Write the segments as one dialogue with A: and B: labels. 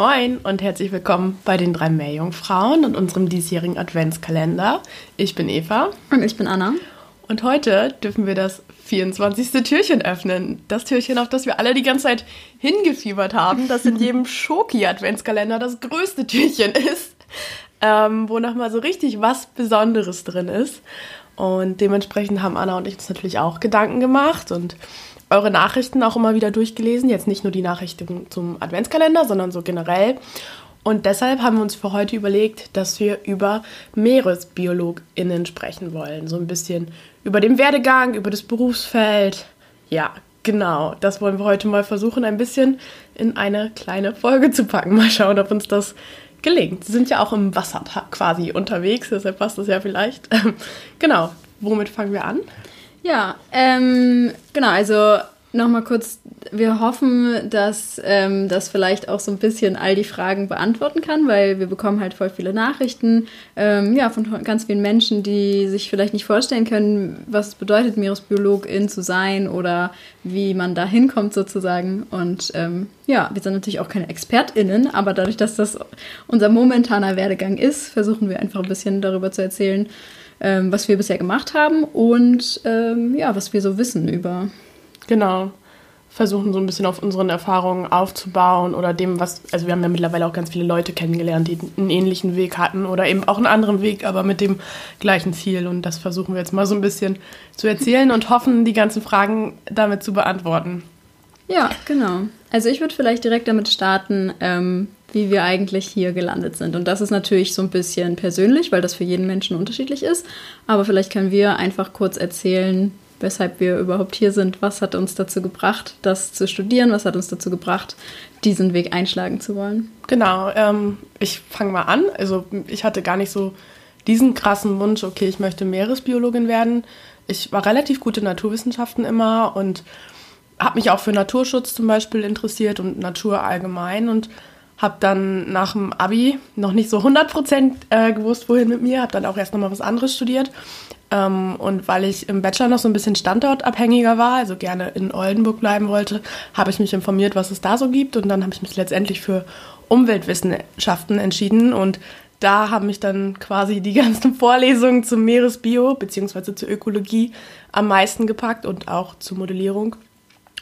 A: Moin und herzlich willkommen bei den drei Meerjungfrauen und unserem diesjährigen Adventskalender. Ich bin Eva
B: Und ich bin Anna.
A: und heute dürfen wir das 24. Türchen öffnen. Das Türchen, auf das wir alle die ganze Zeit hingefiebert haben, das in jedem Schoki-Adventskalender das größte Türchen ist, ähm, wo nochmal so richtig was Besonderes drin ist. Und dementsprechend haben Anna und ich uns natürlich auch Gedanken gemacht und eure Nachrichten auch immer wieder durchgelesen. Jetzt nicht nur die Nachrichten zum Adventskalender, sondern so generell. Und deshalb haben wir uns für heute überlegt, dass wir über MeeresbiologInnen sprechen wollen. So ein bisschen über den Werdegang, über das Berufsfeld. Ja, genau. Das wollen wir heute mal versuchen, ein bisschen in eine kleine Folge zu packen. Mal schauen, ob uns das gelingt. Sie sind ja auch im Wasser quasi unterwegs, deshalb passt das ja vielleicht. genau. Womit fangen wir an?
B: Ja, ähm, genau, also nochmal kurz, wir hoffen, dass ähm, das vielleicht auch so ein bisschen all die Fragen beantworten kann, weil wir bekommen halt voll viele Nachrichten ähm, ja, von ganz vielen Menschen, die sich vielleicht nicht vorstellen können, was es bedeutet, Meeresbiologin zu sein oder wie man da hinkommt sozusagen. Und ähm, ja, wir sind natürlich auch keine ExpertInnen, aber dadurch, dass das unser momentaner Werdegang ist, versuchen wir einfach ein bisschen darüber zu erzählen, ähm, was wir bisher gemacht haben und ähm, ja, was wir so wissen über.
A: Genau. Versuchen so ein bisschen auf unseren Erfahrungen aufzubauen oder dem, was. Also, wir haben ja mittlerweile auch ganz viele Leute kennengelernt, die einen ähnlichen Weg hatten oder eben auch einen anderen Weg, aber mit dem gleichen Ziel. Und das versuchen wir jetzt mal so ein bisschen zu erzählen und hoffen, die ganzen Fragen damit zu beantworten.
B: Ja, genau. Also ich würde vielleicht direkt damit starten, ähm, wie wir eigentlich hier gelandet sind. Und das ist natürlich so ein bisschen persönlich, weil das für jeden Menschen unterschiedlich ist. Aber vielleicht können wir einfach kurz erzählen, weshalb wir überhaupt hier sind. Was hat uns dazu gebracht, das zu studieren? Was hat uns dazu gebracht, diesen Weg einschlagen zu wollen?
A: Genau, ähm, ich fange mal an. Also ich hatte gar nicht so diesen krassen Wunsch, okay, ich möchte Meeresbiologin werden. Ich war relativ gut in Naturwissenschaften immer und habe mich auch für Naturschutz zum Beispiel interessiert und Natur allgemein und habe dann nach dem Abi noch nicht so 100% äh, gewusst, wohin mit mir, habe dann auch erst nochmal was anderes studiert. Ähm, und weil ich im Bachelor noch so ein bisschen standortabhängiger war, also gerne in Oldenburg bleiben wollte, habe ich mich informiert, was es da so gibt. Und dann habe ich mich letztendlich für Umweltwissenschaften entschieden. Und da haben mich dann quasi die ganzen Vorlesungen zum Meeresbio bzw. zur Ökologie am meisten gepackt und auch zur Modellierung.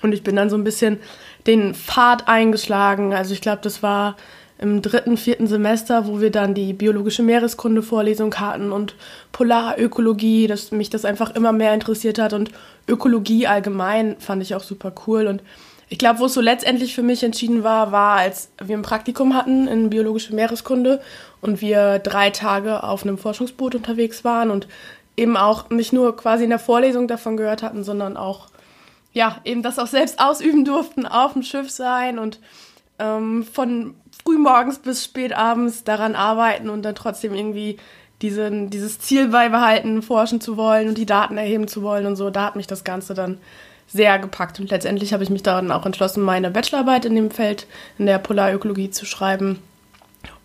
A: Und ich bin dann so ein bisschen den Pfad eingeschlagen. Also ich glaube, das war im dritten, vierten Semester, wo wir dann die biologische Meereskunde-Vorlesung hatten und Polarökologie, dass mich das einfach immer mehr interessiert hat und Ökologie allgemein fand ich auch super cool. Und ich glaube, wo es so letztendlich für mich entschieden war, war, als wir ein Praktikum hatten in biologische Meereskunde und wir drei Tage auf einem Forschungsboot unterwegs waren und eben auch nicht nur quasi in der Vorlesung davon gehört hatten, sondern auch ja, eben das auch selbst ausüben durften, auf dem Schiff sein und ähm, von frühmorgens bis spät abends daran arbeiten und dann trotzdem irgendwie diesen, dieses Ziel beibehalten, forschen zu wollen und die Daten erheben zu wollen und so. Da hat mich das Ganze dann sehr gepackt. Und letztendlich habe ich mich dann auch entschlossen, meine Bachelorarbeit in dem Feld in der Polarökologie zu schreiben.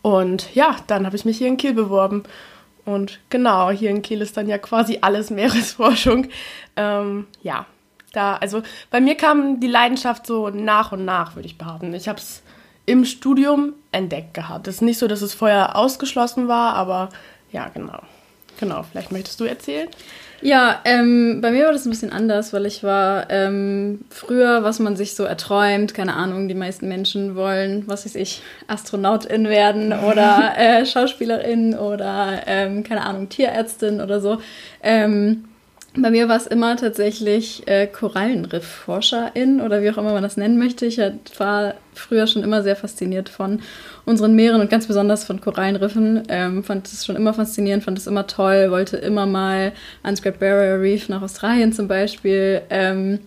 A: Und ja, dann habe ich mich hier in Kiel beworben. Und genau, hier in Kiel ist dann ja quasi alles Meeresforschung. Ähm, ja, da, also bei mir kam die Leidenschaft so nach und nach, würde ich behaupten. Ich habe es im Studium entdeckt gehabt. Es ist nicht so, dass es vorher ausgeschlossen war, aber ja, genau. Genau, vielleicht möchtest du erzählen?
B: Ja, ähm, bei mir war das ein bisschen anders, weil ich war ähm, früher, was man sich so erträumt, keine Ahnung, die meisten Menschen wollen, was weiß ich, Astronautin werden oder äh, Schauspielerin oder, ähm, keine Ahnung, Tierärztin oder so. Ähm, bei mir war es immer tatsächlich äh, Korallenriffforscherin oder wie auch immer man das nennen möchte. Ich war früher schon immer sehr fasziniert von unseren Meeren und ganz besonders von Korallenriffen. Ähm, fand es schon immer faszinierend, fand es immer toll, wollte immer mal ans Great Barrier Reef nach Australien zum Beispiel. Ähm,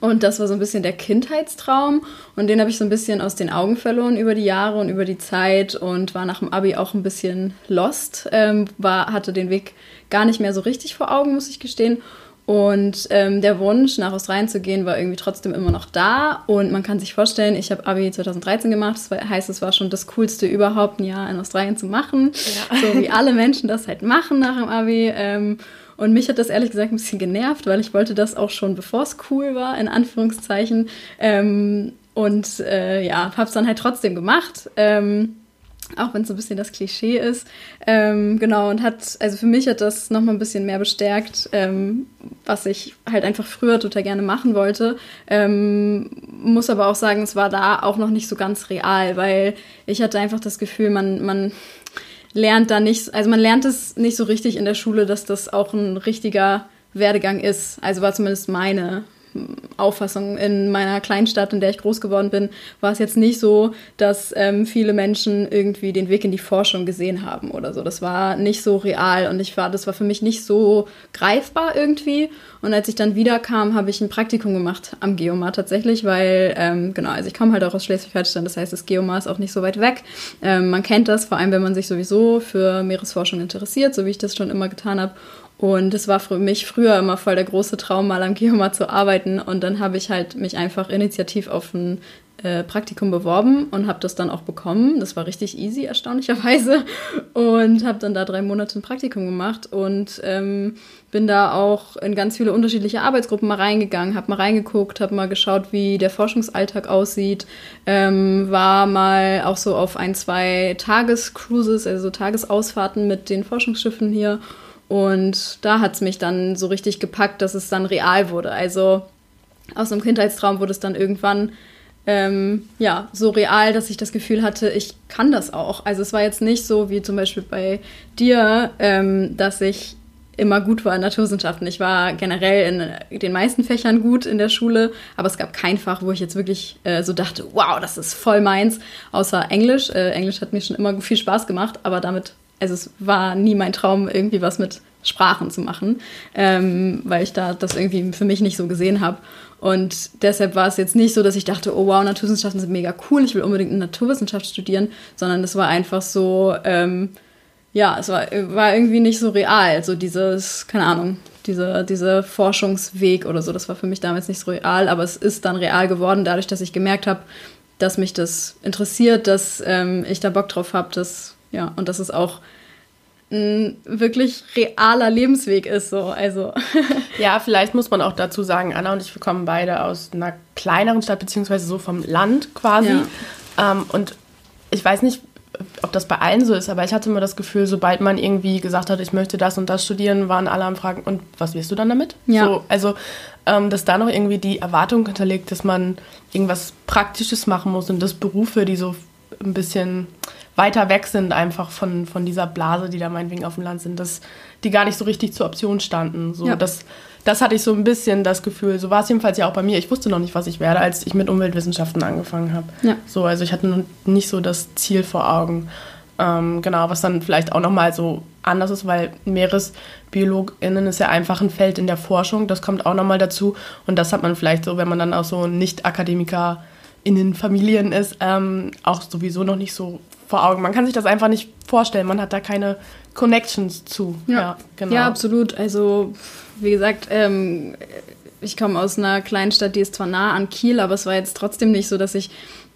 B: und das war so ein bisschen der Kindheitstraum. Und den habe ich so ein bisschen aus den Augen verloren über die Jahre und über die Zeit und war nach dem Abi auch ein bisschen lost. Ähm, war, hatte den Weg gar nicht mehr so richtig vor Augen, muss ich gestehen. Und ähm, der Wunsch, nach Australien zu gehen, war irgendwie trotzdem immer noch da. Und man kann sich vorstellen, ich habe Abi 2013 gemacht. Das heißt, es war schon das Coolste überhaupt, ein Jahr in Australien zu machen. Ja. So wie alle Menschen das halt machen nach dem Abi. Ähm, und mich hat das ehrlich gesagt ein bisschen genervt, weil ich wollte das auch schon, bevor es cool war, in Anführungszeichen. Ähm, und äh, ja, habe es dann halt trotzdem gemacht. Ähm, auch wenn es so ein bisschen das Klischee ist. Ähm, genau, und hat, also für mich hat das nochmal ein bisschen mehr bestärkt, ähm, was ich halt einfach früher total gerne machen wollte. Ähm, muss aber auch sagen, es war da auch noch nicht so ganz real, weil ich hatte einfach das Gefühl, man, man lernt da nicht, also man lernt es nicht so richtig in der Schule, dass das auch ein richtiger Werdegang ist. Also war zumindest meine, Auffassung. In meiner Kleinstadt, in der ich groß geworden bin, war es jetzt nicht so, dass ähm, viele Menschen irgendwie den Weg in die Forschung gesehen haben oder so. Das war nicht so real und ich war, das war für mich nicht so greifbar irgendwie. Und als ich dann wiederkam, habe ich ein Praktikum gemacht am Geomar tatsächlich, weil, ähm, genau, also ich komme halt auch aus Schleswig-Holstein, das heißt, das Geomar ist auch nicht so weit weg. Ähm, man kennt das, vor allem wenn man sich sowieso für Meeresforschung interessiert, so wie ich das schon immer getan habe. Und es war für mich früher immer voll der große Traum, mal am Geomar zu arbeiten. Und dann habe ich halt mich einfach initiativ auf ein äh, Praktikum beworben und habe das dann auch bekommen. Das war richtig easy, erstaunlicherweise. Und habe dann da drei Monate ein Praktikum gemacht und ähm, bin da auch in ganz viele unterschiedliche Arbeitsgruppen mal reingegangen, habe mal reingeguckt, habe mal geschaut, wie der Forschungsalltag aussieht. Ähm, war mal auch so auf ein, zwei Tagescruises, also Tagesausfahrten mit den Forschungsschiffen hier und da hat es mich dann so richtig gepackt, dass es dann real wurde. Also aus einem Kindheitstraum wurde es dann irgendwann ähm, ja, so real, dass ich das Gefühl hatte, ich kann das auch. Also es war jetzt nicht so wie zum Beispiel bei dir, ähm, dass ich immer gut war in Naturwissenschaften. Ich war generell in den meisten Fächern gut in der Schule, aber es gab kein Fach, wo ich jetzt wirklich äh, so dachte, wow, das ist voll meins, außer Englisch. Äh, Englisch hat mir schon immer viel Spaß gemacht, aber damit also es war nie mein Traum, irgendwie was mit Sprachen zu machen, ähm, weil ich da das irgendwie für mich nicht so gesehen habe. Und deshalb war es jetzt nicht so, dass ich dachte, oh wow, Naturwissenschaften sind mega cool, ich will unbedingt eine Naturwissenschaft studieren, sondern es war einfach so, ähm, ja, es war, war irgendwie nicht so real, so dieses, keine Ahnung, dieser diese Forschungsweg oder so, das war für mich damals nicht so real, aber es ist dann real geworden, dadurch, dass ich gemerkt habe, dass mich das interessiert, dass ähm, ich da Bock drauf habe, dass ja, und dass es auch ein wirklich realer Lebensweg ist. So. Also.
A: ja, vielleicht muss man auch dazu sagen, Anna und ich, wir kommen beide aus einer kleineren Stadt, beziehungsweise so vom Land quasi. Ja. Ähm, und ich weiß nicht, ob das bei allen so ist, aber ich hatte immer das Gefühl, sobald man irgendwie gesagt hat, ich möchte das und das studieren, waren alle am Fragen, und was wirst du dann damit? Ja. So, also, ähm, dass da noch irgendwie die Erwartung hinterlegt, dass man irgendwas Praktisches machen muss und dass Berufe, die so ein bisschen weiter weg sind einfach von, von dieser Blase, die da meinetwegen auf dem Land sind, dass die gar nicht so richtig zur Option standen. So, ja. das, das hatte ich so ein bisschen das Gefühl. So war es jedenfalls ja auch bei mir. Ich wusste noch nicht, was ich werde, als ich mit Umweltwissenschaften angefangen habe. Ja. So, also ich hatte nicht so das Ziel vor Augen. Ähm, genau, was dann vielleicht auch nochmal so anders ist, weil MeeresbiologInnen ist ja einfach ein Feld in der Forschung. Das kommt auch nochmal dazu. Und das hat man vielleicht so, wenn man dann auch so Nicht-Akademiker in Familien ist, ähm, auch sowieso noch nicht so vor Augen. Man kann sich das einfach nicht vorstellen. Man hat da keine Connections zu.
B: Ja, ja, genau. ja absolut. Also, wie gesagt, ähm, ich komme aus einer kleinen Stadt, die ist zwar nah an Kiel, aber es war jetzt trotzdem nicht so, dass ich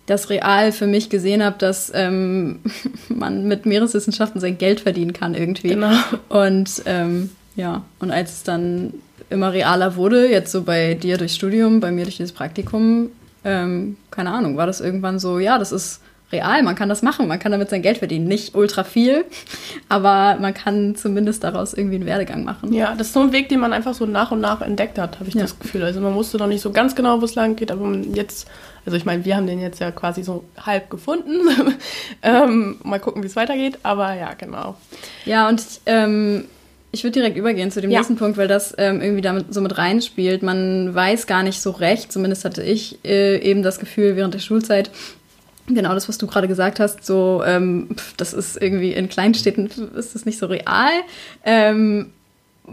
B: das real für mich gesehen habe, dass ähm, man mit Meereswissenschaften sein Geld verdienen kann irgendwie. Genau. Und ähm, ja, und als es dann immer realer wurde, jetzt so bei dir durchs Studium, bei mir durch dieses Praktikum, ähm, keine Ahnung, war das irgendwann so, ja, das ist real, man kann das machen, man kann damit sein Geld verdienen. Nicht ultra viel, aber man kann zumindest daraus irgendwie einen Werdegang machen.
A: Ja, das ist so ein Weg, den man einfach so nach und nach entdeckt hat, habe ich ja. das Gefühl. Also man wusste noch nicht so ganz genau, wo es lang geht, aber jetzt, also ich meine, wir haben den jetzt ja quasi so halb gefunden. ähm, mal gucken, wie es weitergeht, aber ja, genau.
B: Ja, und ähm, ich würde direkt übergehen zu dem ja. nächsten Punkt, weil das ähm, irgendwie damit so mit reinspielt. Man weiß gar nicht so recht, zumindest hatte ich äh, eben das Gefühl während der Schulzeit, genau das, was du gerade gesagt hast, so, ähm, das ist irgendwie in Kleinstädten ist das nicht so real. Ähm,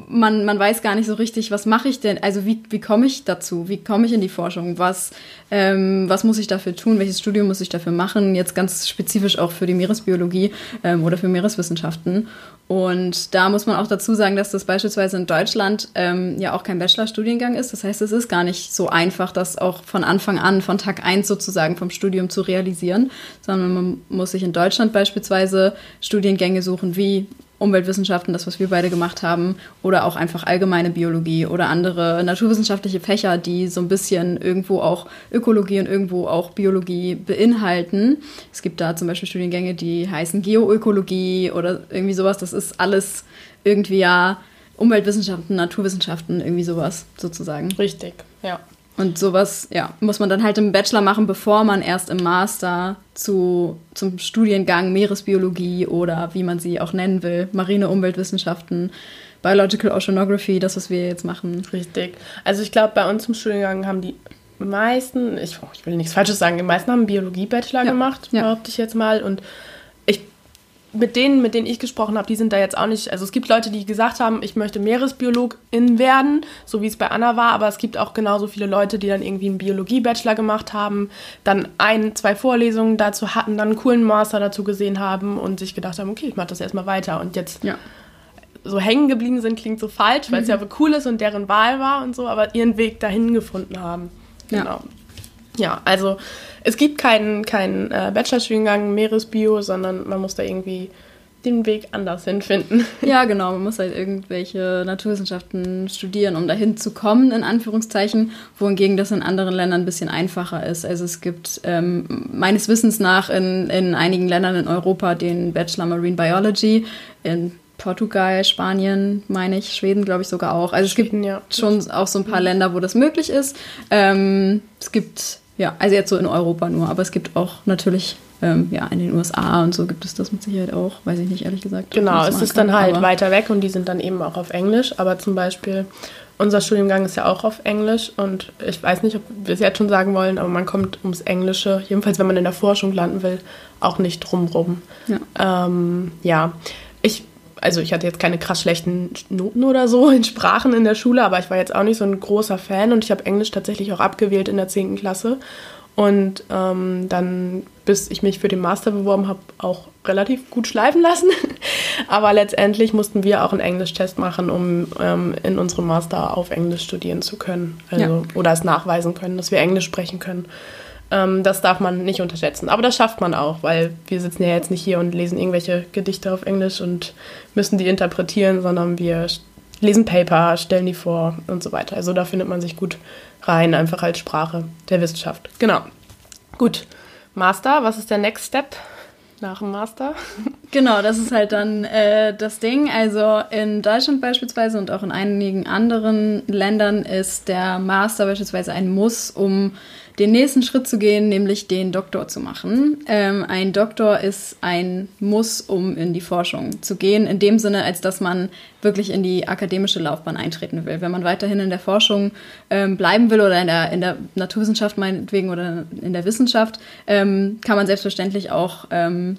B: man, man weiß gar nicht so richtig, was mache ich denn, also wie, wie komme ich dazu, wie komme ich in die Forschung, was, ähm, was muss ich dafür tun, welches Studium muss ich dafür machen, jetzt ganz spezifisch auch für die Meeresbiologie ähm, oder für Meereswissenschaften. Und da muss man auch dazu sagen, dass das beispielsweise in Deutschland ähm, ja auch kein Bachelorstudiengang ist. Das heißt, es ist gar nicht so einfach, das auch von Anfang an, von Tag 1 sozusagen vom Studium zu realisieren, sondern man muss sich in Deutschland beispielsweise Studiengänge suchen wie Umweltwissenschaften, das, was wir beide gemacht haben, oder auch einfach allgemeine Biologie oder andere naturwissenschaftliche Fächer, die so ein bisschen irgendwo auch Ökologie und irgendwo auch Biologie beinhalten. Es gibt da zum Beispiel Studiengänge, die heißen Geoökologie oder irgendwie sowas. Das ist alles irgendwie ja Umweltwissenschaften, Naturwissenschaften, irgendwie sowas sozusagen.
A: Richtig, ja.
B: Und sowas, ja, muss man dann halt im Bachelor machen, bevor man erst im Master zu, zum Studiengang Meeresbiologie oder wie man sie auch nennen will, marine Umweltwissenschaften, Biological Oceanography, das, was wir jetzt machen.
A: Richtig. Also ich glaube, bei uns im Studiengang haben die meisten, ich, ich will nichts Falsches sagen, die meisten haben Biologie-Bachelor ja. gemacht, behaupte ich jetzt mal. Und mit denen, mit denen ich gesprochen habe, die sind da jetzt auch nicht. Also es gibt Leute, die gesagt haben, ich möchte Meeresbiologin werden, so wie es bei Anna war, aber es gibt auch genauso viele Leute, die dann irgendwie einen Biologie-Bachelor gemacht haben, dann ein, zwei Vorlesungen dazu hatten, dann einen coolen Master dazu gesehen haben und sich gedacht haben, okay, ich mache das erstmal weiter. Und jetzt ja. so hängen geblieben sind, klingt so falsch, weil es mhm. ja cool ist und deren Wahl war und so, aber ihren Weg dahin gefunden haben. Genau. Ja, ja also es gibt keinen, keinen äh, Bachelorstudiengang Meeresbio, sondern man muss da irgendwie den Weg anders hinfinden.
B: Ja, genau. Man muss halt irgendwelche Naturwissenschaften studieren, um dahin zu kommen, in Anführungszeichen, wohingegen das in anderen Ländern ein bisschen einfacher ist. Also es gibt ähm, meines Wissens nach in, in einigen Ländern in Europa den Bachelor Marine Biology, in Portugal, Spanien, meine ich, Schweden, glaube ich sogar auch. Also es gibt ja. schon auch so ein paar Länder, wo das möglich ist. Ähm, es gibt ja, also jetzt so in Europa nur, aber es gibt auch natürlich, ähm, ja, in den USA und so gibt es das mit Sicherheit auch, weiß ich nicht, ehrlich gesagt.
A: Genau, es ist kann, dann halt weiter weg und die sind dann eben auch auf Englisch, aber zum Beispiel unser Studiengang ist ja auch auf Englisch und ich weiß nicht, ob wir es jetzt schon sagen wollen, aber man kommt ums Englische, jedenfalls wenn man in der Forschung landen will, auch nicht drumrum. Ja. Ähm, ja. Ich also ich hatte jetzt keine krass schlechten Noten oder so in Sprachen in der Schule, aber ich war jetzt auch nicht so ein großer Fan und ich habe Englisch tatsächlich auch abgewählt in der 10. Klasse. Und ähm, dann, bis ich mich für den Master beworben habe, auch relativ gut schleifen lassen. aber letztendlich mussten wir auch einen Englischtest machen, um ähm, in unserem Master auf Englisch studieren zu können. Also, ja. Oder es nachweisen können, dass wir Englisch sprechen können. Ähm, das darf man nicht unterschätzen. Aber das schafft man auch, weil wir sitzen ja jetzt nicht hier und lesen irgendwelche Gedichte auf Englisch und müssen die interpretieren, sondern wir lesen Paper, stellen die vor und so weiter. Also da findet man sich gut rein, einfach als Sprache der Wissenschaft. Genau. Gut. Master, was ist der Next Step? nach dem Master.
B: Genau, das ist halt dann äh, das Ding. Also in Deutschland beispielsweise und auch in einigen anderen Ländern ist der Master beispielsweise ein Muss, um den nächsten Schritt zu gehen, nämlich den Doktor zu machen. Ähm, ein Doktor ist ein Muss, um in die Forschung zu gehen, in dem Sinne, als dass man wirklich in die akademische Laufbahn eintreten will. Wenn man weiterhin in der Forschung ähm, bleiben will oder in der, in der Naturwissenschaft meinetwegen oder in der Wissenschaft, ähm, kann man selbstverständlich auch ähm,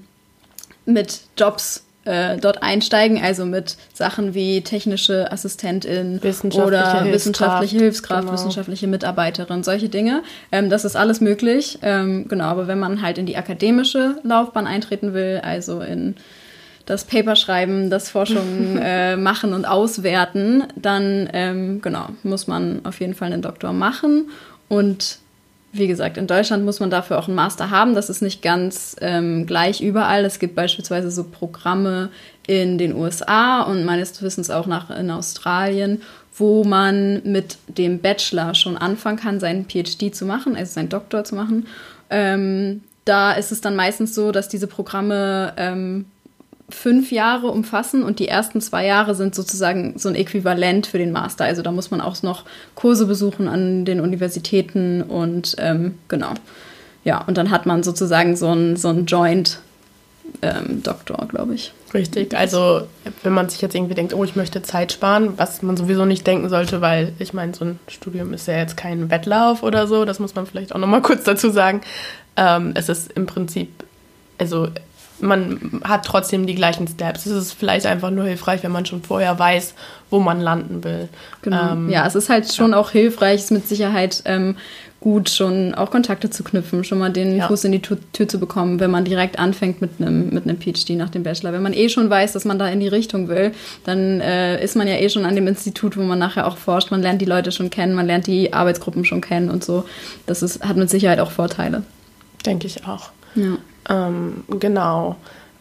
B: mit Jobs äh, dort einsteigen, also mit Sachen wie technische Assistentin
A: wissenschaftliche
B: oder
A: Hilfskraft,
B: wissenschaftliche Hilfskraft, genau. wissenschaftliche Mitarbeiterin, solche Dinge. Ähm, das ist alles möglich. Ähm, genau, aber wenn man halt in die akademische Laufbahn eintreten will, also in das Paper schreiben, das Forschung äh, machen und auswerten, dann ähm, genau muss man auf jeden Fall einen Doktor machen und wie gesagt, in Deutschland muss man dafür auch einen Master haben. Das ist nicht ganz ähm, gleich überall. Es gibt beispielsweise so Programme in den USA und meines Wissens auch nach in Australien, wo man mit dem Bachelor schon anfangen kann, seinen PhD zu machen, also seinen Doktor zu machen. Ähm, da ist es dann meistens so, dass diese Programme ähm, fünf Jahre umfassen und die ersten zwei Jahre sind sozusagen so ein Äquivalent für den Master. Also da muss man auch noch Kurse besuchen an den Universitäten und ähm, genau. Ja, und dann hat man sozusagen so ein, so ein Joint ähm, Doktor, glaube ich.
A: Richtig, also wenn man sich jetzt irgendwie denkt, oh, ich möchte Zeit sparen, was man sowieso nicht denken sollte, weil ich meine, so ein Studium ist ja jetzt kein Wettlauf oder so, das muss man vielleicht auch nochmal kurz dazu sagen. Ähm, es ist im Prinzip, also man hat trotzdem die gleichen Steps. Es ist vielleicht einfach nur hilfreich, wenn man schon vorher weiß, wo man landen will.
B: Genau. Ähm, ja, es ist halt schon ja. auch hilfreich, es mit Sicherheit ähm, gut, schon auch Kontakte zu knüpfen, schon mal den ja. Fuß in die Tür, Tür, zu bekommen, wenn man direkt anfängt mit einem, mit einem PhD nach dem Bachelor. Wenn man eh schon weiß, dass man da in die Richtung will, dann äh, ist man ja eh schon an dem Institut, wo man nachher auch forscht. Man lernt die Leute schon kennen, man lernt die Arbeitsgruppen schon kennen und so. Das ist, hat mit Sicherheit auch Vorteile.
A: Denke ich auch. Ja. Ähm, genau.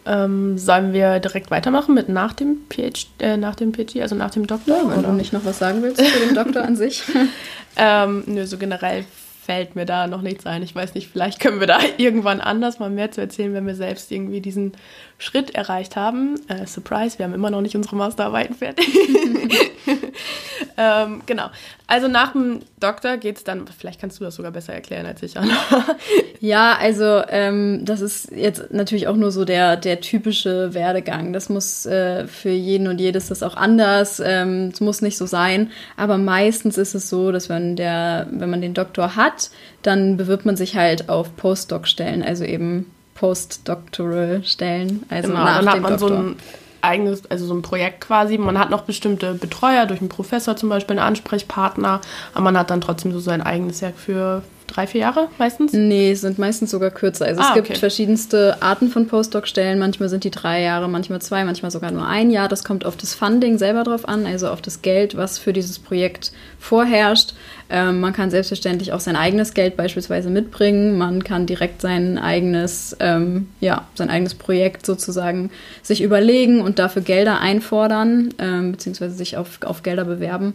A: Ähm, sollen wir direkt weitermachen mit nach dem PhD, äh, nach dem PhD, also nach dem Doktor?
B: Ja, wenn oder? du nicht noch was sagen willst zu dem Doktor an sich.
A: ähm, nö, so generell fällt mir da noch nichts ein. Ich weiß nicht, vielleicht können wir da irgendwann anders mal mehr zu erzählen, wenn wir selbst irgendwie diesen Schritt erreicht haben. Äh, Surprise, wir haben immer noch nicht unsere Masterarbeiten fertig. ähm, genau. Also nach dem Doktor geht es dann, vielleicht kannst du das sogar besser erklären als ich, Anna.
B: ja, also ähm, das ist jetzt natürlich auch nur so der, der typische Werdegang. Das muss äh, für jeden und jedes das auch anders. Ähm, es muss nicht so sein. Aber meistens ist es so, dass wenn, der, wenn man den Doktor hat, dann bewirbt man sich halt auf Postdoc-Stellen, also eben Postdoctoral Stellen. Also genau, nach dann hat
A: man Doktor. so ein eigenes, also so ein Projekt quasi. Man hat noch bestimmte Betreuer durch einen Professor zum Beispiel, einen Ansprechpartner, aber man hat dann trotzdem so sein eigenes Werk für drei, vier Jahre meistens?
B: Nee, sind meistens sogar kürzer. Also ah, es gibt okay. verschiedenste Arten von Postdoc-Stellen. Manchmal sind die drei Jahre, manchmal zwei, manchmal sogar nur ein Jahr. Das kommt auf das Funding selber drauf an, also auf das Geld, was für dieses Projekt vorherrscht. Ähm, man kann selbstverständlich auch sein eigenes Geld beispielsweise mitbringen. Man kann direkt sein eigenes, ähm, ja, sein eigenes Projekt sozusagen sich überlegen und dafür Gelder einfordern, ähm, beziehungsweise sich auf, auf Gelder bewerben.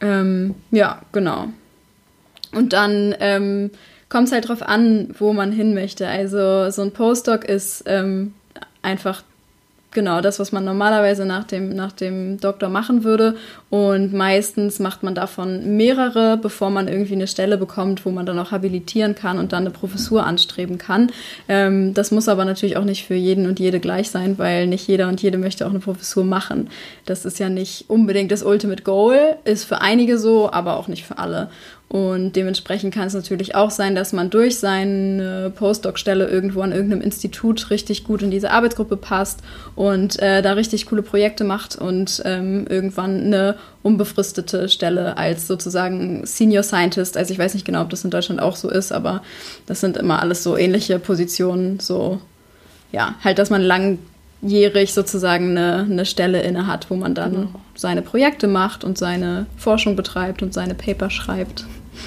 B: Ähm, ja, genau. Und dann ähm, kommt es halt drauf an, wo man hin möchte. Also so ein Postdoc ist ähm, einfach genau das, was man normalerweise nach dem, nach dem Doktor machen würde. Und meistens macht man davon mehrere, bevor man irgendwie eine Stelle bekommt, wo man dann auch habilitieren kann und dann eine Professur anstreben kann. Ähm, das muss aber natürlich auch nicht für jeden und jede gleich sein, weil nicht jeder und jede möchte auch eine Professur machen. Das ist ja nicht unbedingt das Ultimate Goal, ist für einige so, aber auch nicht für alle. Und dementsprechend kann es natürlich auch sein, dass man durch seine Postdoc-Stelle irgendwo an irgendeinem Institut richtig gut in diese Arbeitsgruppe passt und äh, da richtig coole Projekte macht und ähm, irgendwann eine unbefristete Stelle als sozusagen Senior Scientist. Also ich weiß nicht genau, ob das in Deutschland auch so ist, aber das sind immer alles so ähnliche Positionen. So, ja, halt, dass man langjährig sozusagen eine, eine Stelle inne hat, wo man dann genau. seine Projekte macht und seine Forschung betreibt und seine Paper schreibt.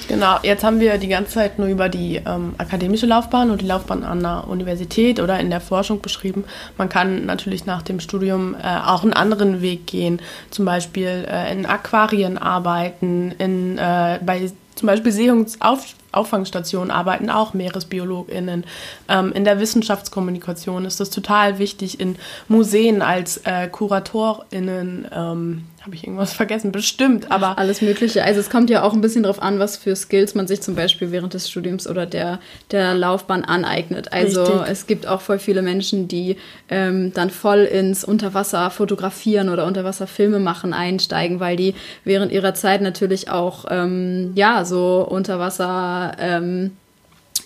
A: Genau, jetzt haben wir die ganze Zeit nur über die ähm, akademische Laufbahn und die Laufbahn an der Universität oder in der Forschung beschrieben. Man kann natürlich nach dem Studium äh, auch einen anderen Weg gehen, zum Beispiel äh, in Aquarien arbeiten, in, äh, bei zum Beispiel Seeungsauffangsstationen arbeiten auch MeeresbiologInnen. Ähm, in der Wissenschaftskommunikation ist das total wichtig, in Museen als äh, KuratorInnen ähm, habe ich irgendwas vergessen? Bestimmt, aber.
B: Alles Mögliche. Also es kommt ja auch ein bisschen darauf an, was für Skills man sich zum Beispiel während des Studiums oder der, der Laufbahn aneignet. Also Richtig. es gibt auch voll viele Menschen, die ähm, dann voll ins Unterwasser fotografieren oder Unterwasserfilme machen einsteigen, weil die während ihrer Zeit natürlich auch ähm, ja so Unterwasser ähm,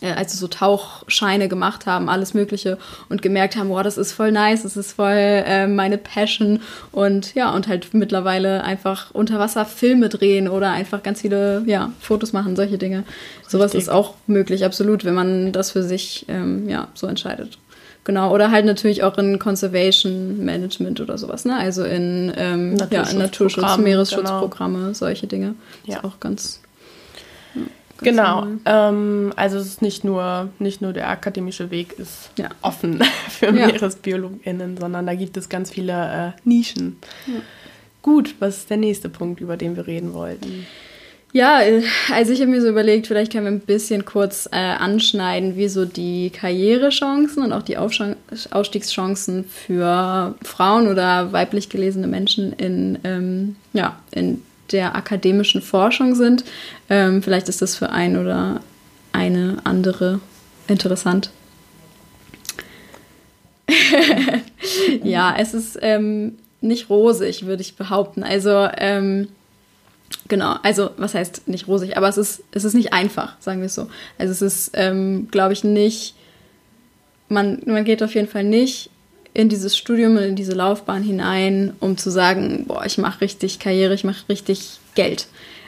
B: äh, also so Tauchscheine gemacht haben, alles Mögliche und gemerkt haben, wow, das ist voll nice, das ist voll äh, meine Passion und ja, und halt mittlerweile einfach unter Wasser Filme drehen oder einfach ganz viele, ja, Fotos machen, solche Dinge. Richtig. Sowas ist auch möglich, absolut, wenn man das für sich, ähm, ja, so entscheidet. Genau, oder halt natürlich auch in Conservation Management oder sowas, ne? Also in, ähm, Naturschutz, ja, in Naturschutz, Meeresschutzprogramme, genau. solche Dinge. Ja. Ist auch ganz
A: Genau. Ähm, also es ist nicht nur, nicht nur der akademische Weg ist ja. offen für ja. MeeresbiologInnen, sondern da gibt es ganz viele äh, Nischen. Ja. Gut, was ist der nächste Punkt, über den wir reden wollten?
B: Ja, also ich habe mir so überlegt, vielleicht können wir ein bisschen kurz äh, anschneiden, wie so die Karrierechancen und auch die Aufstiegschancen für Frauen oder weiblich gelesene Menschen in, ähm, ja, in der akademischen Forschung sind. Ähm, vielleicht ist das für ein oder eine andere interessant. ja, es ist ähm, nicht rosig, würde ich behaupten. Also, ähm, genau, also was heißt nicht rosig, aber es ist, es ist nicht einfach, sagen wir es so. Also es ist, ähm, glaube ich, nicht, man, man geht auf jeden Fall nicht in dieses Studium und in diese Laufbahn hinein, um zu sagen, boah, ich mache richtig Karriere, ich mache richtig Geld.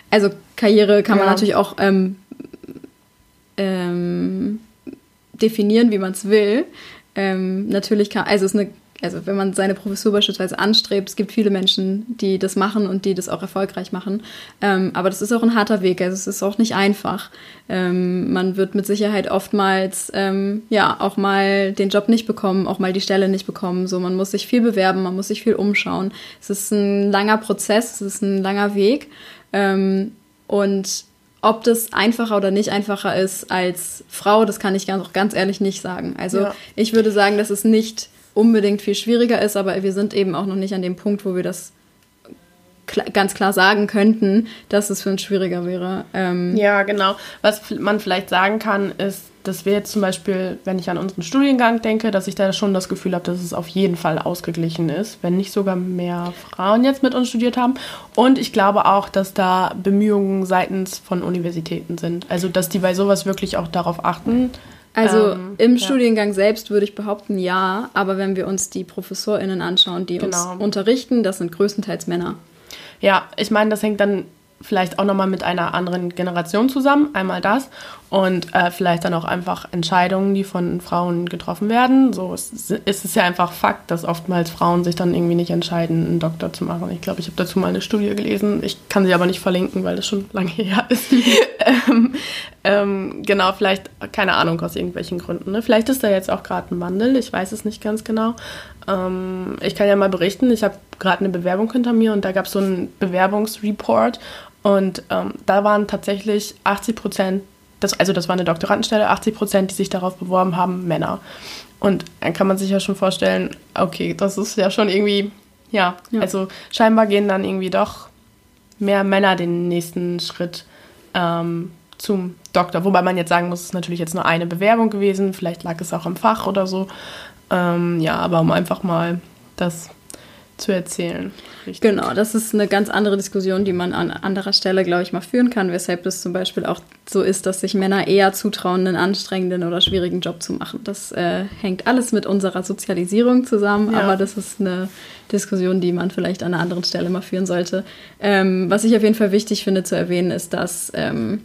B: Also Karriere kann man natürlich auch ähm, ähm, definieren, wie man es will. Ähm, natürlich kann, also es ist eine, also wenn man seine Professur beispielsweise anstrebt, es gibt viele Menschen, die das machen und die das auch erfolgreich machen. Ähm, aber das ist auch ein harter Weg, also es ist auch nicht einfach. Ähm, man wird mit Sicherheit oftmals ähm, ja auch mal den Job nicht bekommen, auch mal die Stelle nicht bekommen. So, man muss sich viel bewerben, man muss sich viel umschauen. Es ist ein langer Prozess, es ist ein langer Weg. Ähm, und ob das einfacher oder nicht einfacher ist als Frau, das kann ich ganz, ganz ehrlich nicht sagen. Also ja. ich würde sagen, dass es nicht unbedingt viel schwieriger ist, aber wir sind eben auch noch nicht an dem Punkt, wo wir das ganz klar sagen könnten, dass es für uns schwieriger wäre.
A: Ähm ja, genau. Was man vielleicht sagen kann, ist, dass wir jetzt zum Beispiel, wenn ich an unseren Studiengang denke, dass ich da schon das Gefühl habe, dass es auf jeden Fall ausgeglichen ist, wenn nicht sogar mehr Frauen jetzt mit uns studiert haben. Und ich glaube auch, dass da Bemühungen seitens von Universitäten sind. Also, dass die bei sowas wirklich auch darauf achten.
B: Also ähm, im ja. Studiengang selbst würde ich behaupten, ja. Aber wenn wir uns die ProfessorInnen anschauen, die genau. uns unterrichten, das sind größtenteils Männer.
A: Ja, ich meine, das hängt dann vielleicht auch nochmal mit einer anderen Generation zusammen, einmal das und äh, vielleicht dann auch einfach Entscheidungen, die von Frauen getroffen werden. So ist, ist es ja einfach Fakt, dass oftmals Frauen sich dann irgendwie nicht entscheiden, einen Doktor zu machen. Ich glaube, ich habe dazu mal eine Studie gelesen. Ich kann sie aber nicht verlinken, weil das schon lange her ist. ähm, ähm, genau, vielleicht, keine Ahnung, aus irgendwelchen Gründen. Ne? Vielleicht ist da jetzt auch gerade ein Wandel, ich weiß es nicht ganz genau. Ähm, ich kann ja mal berichten, ich habe gerade eine Bewerbung hinter mir und da gab es so einen Bewerbungsreport und ähm, da waren tatsächlich 80 Prozent, das, also das war eine Doktorandenstelle, 80 Prozent, die sich darauf beworben haben, Männer. Und dann kann man sich ja schon vorstellen, okay, das ist ja schon irgendwie, ja, ja. also scheinbar gehen dann irgendwie doch mehr Männer den nächsten Schritt ähm, zum Doktor. Wobei man jetzt sagen muss, es ist natürlich jetzt nur eine Bewerbung gewesen, vielleicht lag es auch im Fach oder so. Ähm, ja, aber um einfach mal das zu erzählen.
B: Richtig. Genau, das ist eine ganz andere Diskussion, die man an anderer Stelle, glaube ich, mal führen kann, weshalb es zum Beispiel auch so ist, dass sich Männer eher zutrauen, einen anstrengenden oder schwierigen Job zu machen. Das äh, hängt alles mit unserer Sozialisierung zusammen, ja. aber das ist eine Diskussion, die man vielleicht an einer anderen Stelle mal führen sollte. Ähm, was ich auf jeden Fall wichtig finde zu erwähnen, ist, dass ähm,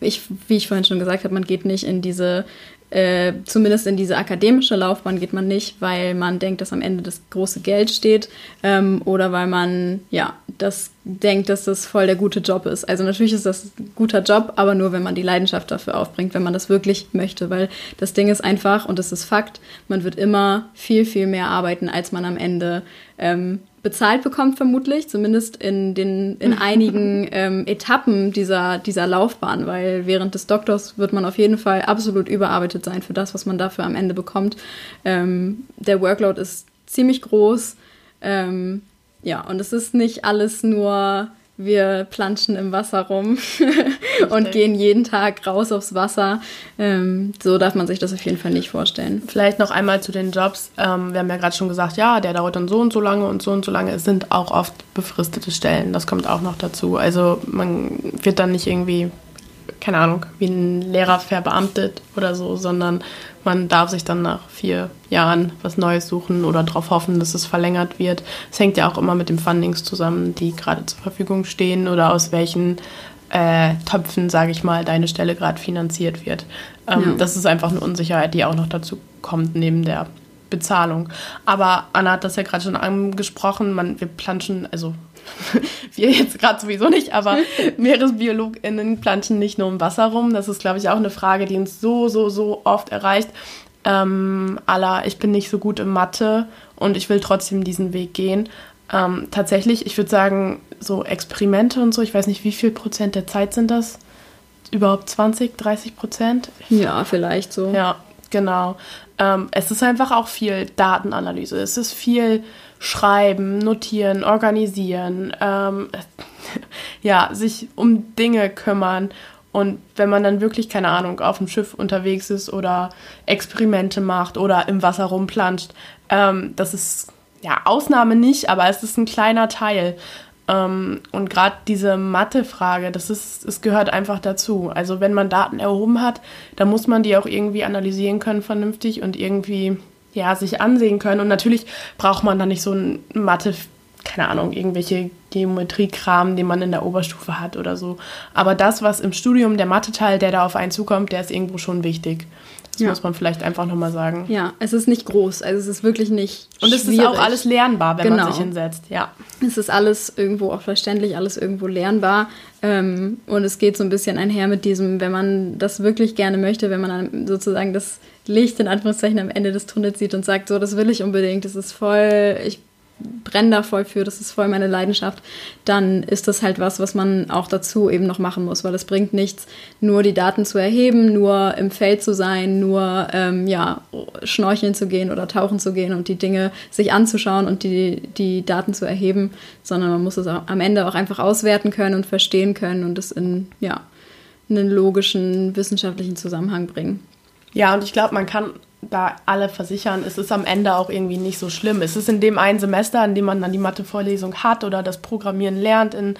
B: ich, wie ich vorhin schon gesagt habe, man geht nicht in diese äh, zumindest in diese akademische Laufbahn geht man nicht, weil man denkt, dass am Ende das große Geld steht ähm, oder weil man ja das denkt, dass das voll der gute Job ist. Also natürlich ist das ein guter Job, aber nur wenn man die Leidenschaft dafür aufbringt, wenn man das wirklich möchte, weil das Ding ist einfach und das ist Fakt, man wird immer viel viel mehr arbeiten, als man am Ende ähm, bezahlt bekommt, vermutlich, zumindest in, den, in einigen ähm, Etappen dieser, dieser Laufbahn, weil während des Doktors wird man auf jeden Fall absolut überarbeitet sein für das, was man dafür am Ende bekommt. Ähm, der Workload ist ziemlich groß. Ähm, ja, und es ist nicht alles nur wir planschen im Wasser rum und gehen jeden Tag raus aufs Wasser. Ähm, so darf man sich das auf jeden Fall nicht vorstellen.
A: Vielleicht noch einmal zu den Jobs. Ähm, wir haben ja gerade schon gesagt, ja, der dauert dann so und so lange und so und so lange. Es sind auch oft befristete Stellen. Das kommt auch noch dazu. Also man wird dann nicht irgendwie keine Ahnung, wie ein Lehrer verbeamtet oder so, sondern man darf sich dann nach vier Jahren was Neues suchen oder darauf hoffen, dass es verlängert wird. Es hängt ja auch immer mit den Fundings zusammen, die gerade zur Verfügung stehen oder aus welchen äh, Töpfen, sage ich mal, deine Stelle gerade finanziert wird. Ähm, ja. Das ist einfach eine Unsicherheit, die auch noch dazu kommt, neben der Bezahlung. Aber Anna hat das ja gerade schon angesprochen, man, wir planschen, also wir jetzt gerade sowieso nicht, aber MeeresbiologInnen planschen nicht nur im Wasser rum. Das ist, glaube ich, auch eine Frage, die uns so, so, so oft erreicht. Ähm, aller, ich bin nicht so gut in Mathe und ich will trotzdem diesen Weg gehen. Ähm, tatsächlich, ich würde sagen, so Experimente und so, ich weiß nicht, wie viel Prozent der Zeit sind das? Überhaupt 20, 30 Prozent?
B: Ja, vielleicht so.
A: Ja, genau. Ähm, es ist einfach auch viel Datenanalyse. Es ist viel schreiben, notieren, organisieren, ähm, ja, sich um Dinge kümmern. Und wenn man dann wirklich, keine Ahnung, auf dem Schiff unterwegs ist oder Experimente macht oder im Wasser rumplanscht, ähm, das ist ja Ausnahme nicht, aber es ist ein kleiner Teil. Ähm, und gerade diese Mathe-Frage, das ist, es gehört einfach dazu. Also wenn man Daten erhoben hat, dann muss man die auch irgendwie analysieren können vernünftig und irgendwie ja, sich ansehen können. Und natürlich braucht man dann nicht so ein Mathe, keine Ahnung, irgendwelche Geometriekram, den man in der Oberstufe hat oder so. Aber das, was im Studium, der Mathe-Teil, der da auf einen zukommt, der ist irgendwo schon wichtig. Das ja. muss man vielleicht einfach nochmal sagen.
B: Ja, es ist nicht groß, also es ist wirklich nicht.
A: Und es schwierig. ist auch alles lernbar, wenn genau. man sich hinsetzt, ja.
B: Es ist alles irgendwo auch verständlich, alles irgendwo lernbar. Ähm, und es geht so ein bisschen einher mit diesem, wenn man das wirklich gerne möchte, wenn man sozusagen das Licht in Anführungszeichen am Ende des Tunnels sieht und sagt, so, das will ich unbedingt, das ist voll, ich brenne da voll für, das ist voll meine Leidenschaft, dann ist das halt was, was man auch dazu eben noch machen muss, weil es bringt nichts, nur die Daten zu erheben, nur im Feld zu sein, nur ähm, ja, schnorcheln zu gehen oder tauchen zu gehen und die Dinge sich anzuschauen und die, die Daten zu erheben, sondern man muss es am Ende auch einfach auswerten können und verstehen können und es in ja, einen logischen wissenschaftlichen Zusammenhang bringen.
A: Ja, und ich glaube, man kann da alle versichern, es ist am Ende auch irgendwie nicht so schlimm. Es ist in dem einen Semester, in dem man dann die Mathe-Vorlesung hat oder das Programmieren lernt, in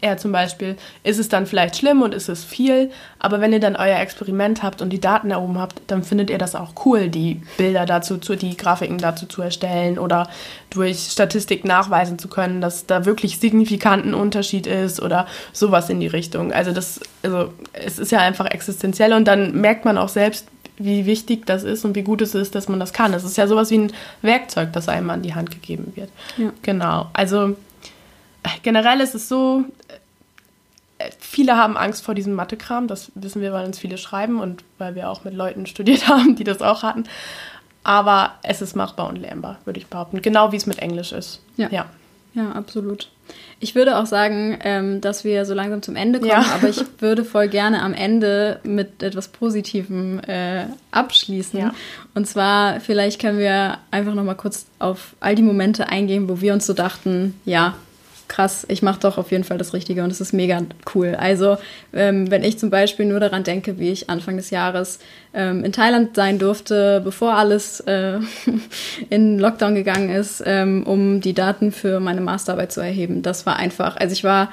A: R zum Beispiel, ist es dann vielleicht schlimm und ist es viel. Aber wenn ihr dann euer Experiment habt und die Daten erhoben habt, dann findet ihr das auch cool, die Bilder dazu, die Grafiken dazu zu erstellen oder durch Statistik nachweisen zu können, dass da wirklich signifikanten Unterschied ist oder sowas in die Richtung. Also das, also es ist ja einfach existenziell und dann merkt man auch selbst, wie wichtig das ist und wie gut es ist, dass man das kann. Es ist ja sowas wie ein Werkzeug, das einem an die Hand gegeben wird. Ja. Genau. Also generell ist es so, äh, viele haben Angst vor diesem Mathekram. Das wissen wir, weil uns viele schreiben und weil wir auch mit Leuten studiert haben, die das auch hatten. Aber es ist machbar und lernbar, würde ich behaupten. Genau wie es mit Englisch ist.
B: Ja. Ja, ja absolut. Ich würde auch sagen, ähm, dass wir so langsam zum Ende kommen, ja. aber ich würde voll gerne am Ende mit etwas Positivem äh, abschließen. Ja. Und zwar, vielleicht können wir einfach nochmal kurz auf all die Momente eingehen, wo wir uns so dachten, ja, krass, ich mache doch auf jeden Fall das Richtige und es ist mega cool. Also ähm, wenn ich zum Beispiel nur daran denke, wie ich Anfang des Jahres ähm, in Thailand sein durfte, bevor alles äh, in Lockdown gegangen ist, ähm, um die Daten für meine Masterarbeit zu erheben, das war einfach, also ich war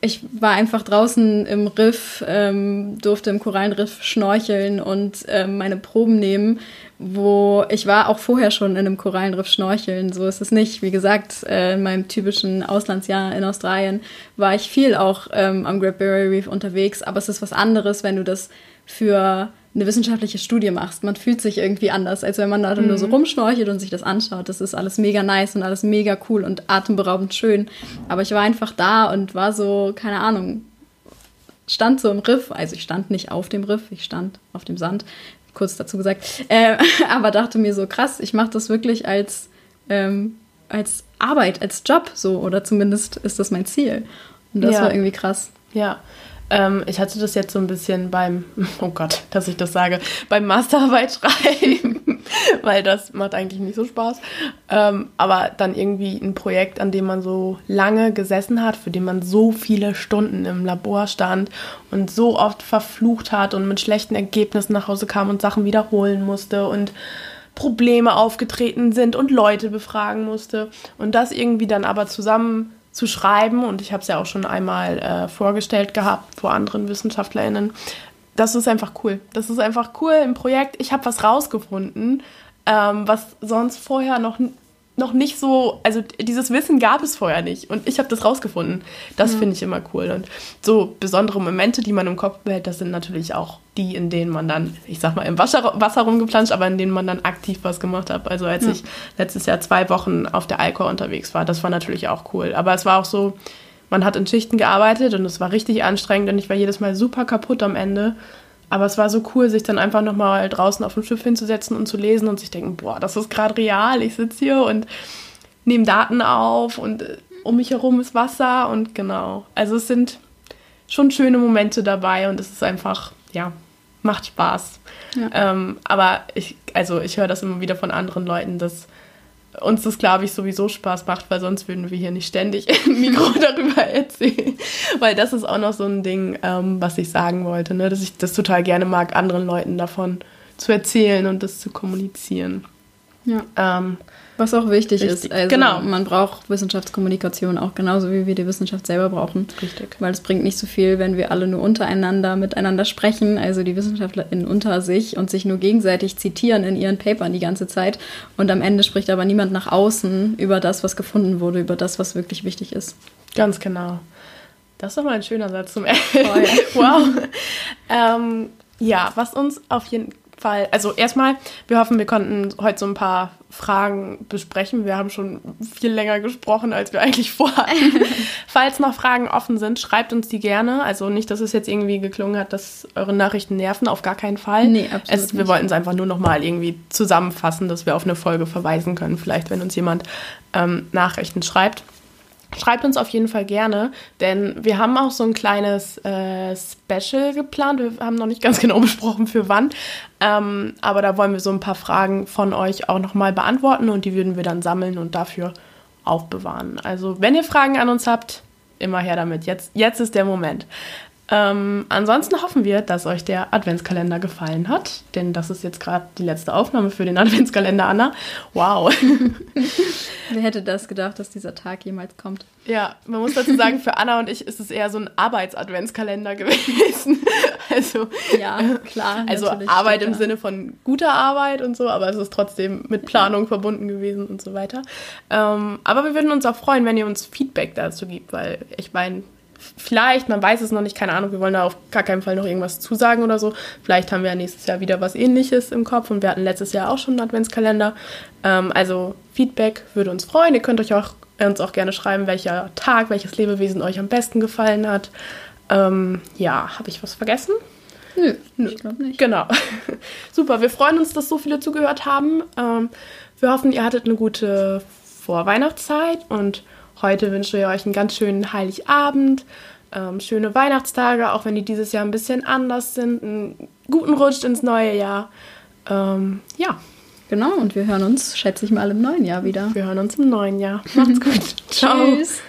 B: ich war einfach draußen im Riff, ähm, durfte im Korallenriff schnorcheln und ähm, meine Proben nehmen, wo ich war auch vorher schon in einem Korallenriff schnorcheln. So ist es nicht. Wie gesagt, äh, in meinem typischen Auslandsjahr in Australien war ich viel auch ähm, am Great Barrier Reef unterwegs, aber es ist was anderes, wenn du das für eine wissenschaftliche Studie machst. Man fühlt sich irgendwie anders, als wenn man da mhm. nur so mhm. rumschnorchelt und sich das anschaut. Das ist alles mega nice und alles mega cool und atemberaubend schön. Aber ich war einfach da und war so, keine Ahnung, stand so im Riff. Also ich stand nicht auf dem Riff, ich stand auf dem Sand, kurz dazu gesagt. Äh, aber dachte mir so, krass, ich mache das wirklich als, ähm, als Arbeit, als Job so. Oder zumindest ist das mein Ziel. Und das ja. war irgendwie krass.
A: Ja, ähm, ich hatte das jetzt so ein bisschen beim, oh Gott, dass ich das sage, beim Masterarbeit schreiben, weil das macht eigentlich nicht so Spaß. Ähm, aber dann irgendwie ein Projekt, an dem man so lange gesessen hat, für den man so viele Stunden im Labor stand und so oft verflucht hat und mit schlechten Ergebnissen nach Hause kam und Sachen wiederholen musste und Probleme aufgetreten sind und Leute befragen musste und das irgendwie dann aber zusammen zu schreiben und ich habe es ja auch schon einmal äh, vorgestellt gehabt vor anderen WissenschaftlerInnen. Das ist einfach cool. Das ist einfach cool im Projekt. Ich habe was rausgefunden, ähm, was sonst vorher noch noch nicht so, also dieses Wissen gab es vorher nicht und ich habe das rausgefunden. Das ja. finde ich immer cool. Und so besondere Momente, die man im Kopf behält, das sind natürlich auch die, in denen man dann, ich sag mal, im Wasser, Wasser rumgeplanscht, aber in denen man dann aktiv was gemacht hat. Also als ja. ich letztes Jahr zwei Wochen auf der Alkor unterwegs war, das war natürlich auch cool. Aber es war auch so, man hat in Schichten gearbeitet und es war richtig anstrengend und ich war jedes Mal super kaputt am Ende. Aber es war so cool, sich dann einfach nochmal draußen auf dem Schiff hinzusetzen und zu lesen und sich denken, boah, das ist gerade real. Ich sitze hier und nehme Daten auf und äh, um mich herum ist Wasser und genau. Also es sind schon schöne Momente dabei und es ist einfach, ja, macht Spaß. Ja. Ähm, aber ich, also ich höre das immer wieder von anderen Leuten, dass uns das, glaube ich, sowieso Spaß macht, weil sonst würden wir hier nicht ständig im Mikro darüber erzählen. Weil das ist auch noch so ein Ding, ähm, was ich sagen wollte, ne? dass ich das total gerne mag, anderen Leuten davon zu erzählen und das zu kommunizieren.
B: Ja.
A: Ähm,
B: Was auch wichtig
A: Richtig,
B: ist. Also
A: genau.
B: Man braucht Wissenschaftskommunikation auch genauso, wie wir die Wissenschaft selber brauchen.
A: Richtig.
B: Weil es bringt nicht so viel, wenn wir alle nur untereinander miteinander sprechen, also die WissenschaftlerInnen unter sich und sich nur gegenseitig zitieren in ihren Papern die ganze Zeit. Und am Ende spricht aber niemand nach außen über das, was gefunden wurde, über das, was wirklich wichtig ist.
A: Ganz genau. Das ist doch mal ein schöner Satz zum Ende.
B: Voll.
A: wow. ähm, ja, was uns auf jeden Fall, also erstmal, wir hoffen, wir konnten heute so ein paar Fragen besprechen. Wir haben schon viel länger gesprochen, als wir eigentlich vorhatten. Falls noch Fragen offen sind, schreibt uns die gerne. Also nicht, dass es jetzt irgendwie geklungen hat, dass eure Nachrichten nerven, auf gar keinen Fall.
B: Nee, absolut
A: es, Wir wollten es einfach nur noch mal irgendwie zusammenfassen, dass wir auf eine Folge verweisen können. Vielleicht, wenn uns jemand ähm, Nachrichten schreibt. Schreibt uns auf jeden Fall gerne, denn wir haben auch so ein kleines äh, Special geplant. Wir haben noch nicht ganz genau besprochen, für wann. Ähm, aber da wollen wir so ein paar Fragen von euch auch nochmal beantworten und die würden wir dann sammeln und dafür aufbewahren. Also, wenn ihr Fragen an uns habt, immer her damit. Jetzt, jetzt ist der Moment. Ähm, ansonsten hoffen wir, dass euch der Adventskalender gefallen hat, denn das ist jetzt gerade die letzte Aufnahme für den Adventskalender, Anna. Wow.
B: Wer hätte das gedacht, dass dieser Tag jemals kommt?
A: Ja, man muss dazu sagen, für Anna und ich ist es eher so ein Arbeits-Adventskalender gewesen. Also,
B: Ja, klar.
A: also Arbeit im. Sinne von guter Arbeit und so, aber es ist trotzdem mit Planung verbunden gewesen und so weiter. Ähm, aber wir würden uns auch freuen, wenn ihr uns Feedback dazu gibt, weil ich meine, vielleicht, man weiß es noch nicht, keine Ahnung, wir wollen da auf gar keinen Fall noch irgendwas zusagen oder so. Vielleicht haben wir ja nächstes Jahr wieder was ähnliches im Kopf und wir hatten letztes Jahr auch schon einen Adventskalender. Ähm, also Feedback würde uns freuen. Ihr könnt euch auch, uns auch gerne schreiben, welcher Tag, welches Lebewesen euch am besten gefallen hat. Ähm, ja, habe ich was vergessen?
B: Nö,
A: Nö.
B: ich glaube nicht.
A: Genau. Super, wir freuen uns, dass so viele zugehört haben. Ähm, wir hoffen, ihr hattet eine gute Vorweihnachtszeit und heute wünschen wir euch einen ganz schönen Heiligabend, ähm, schöne Weihnachtstage, auch wenn die dieses Jahr ein bisschen anders sind. Einen guten Rutsch ins neue Jahr. Ähm, ja,
B: Genau, und wir hören uns, schätze ich mal, im neuen Jahr wieder.
A: wir hören uns im neuen Jahr. Macht's gut. Ciao.
B: Tschüss.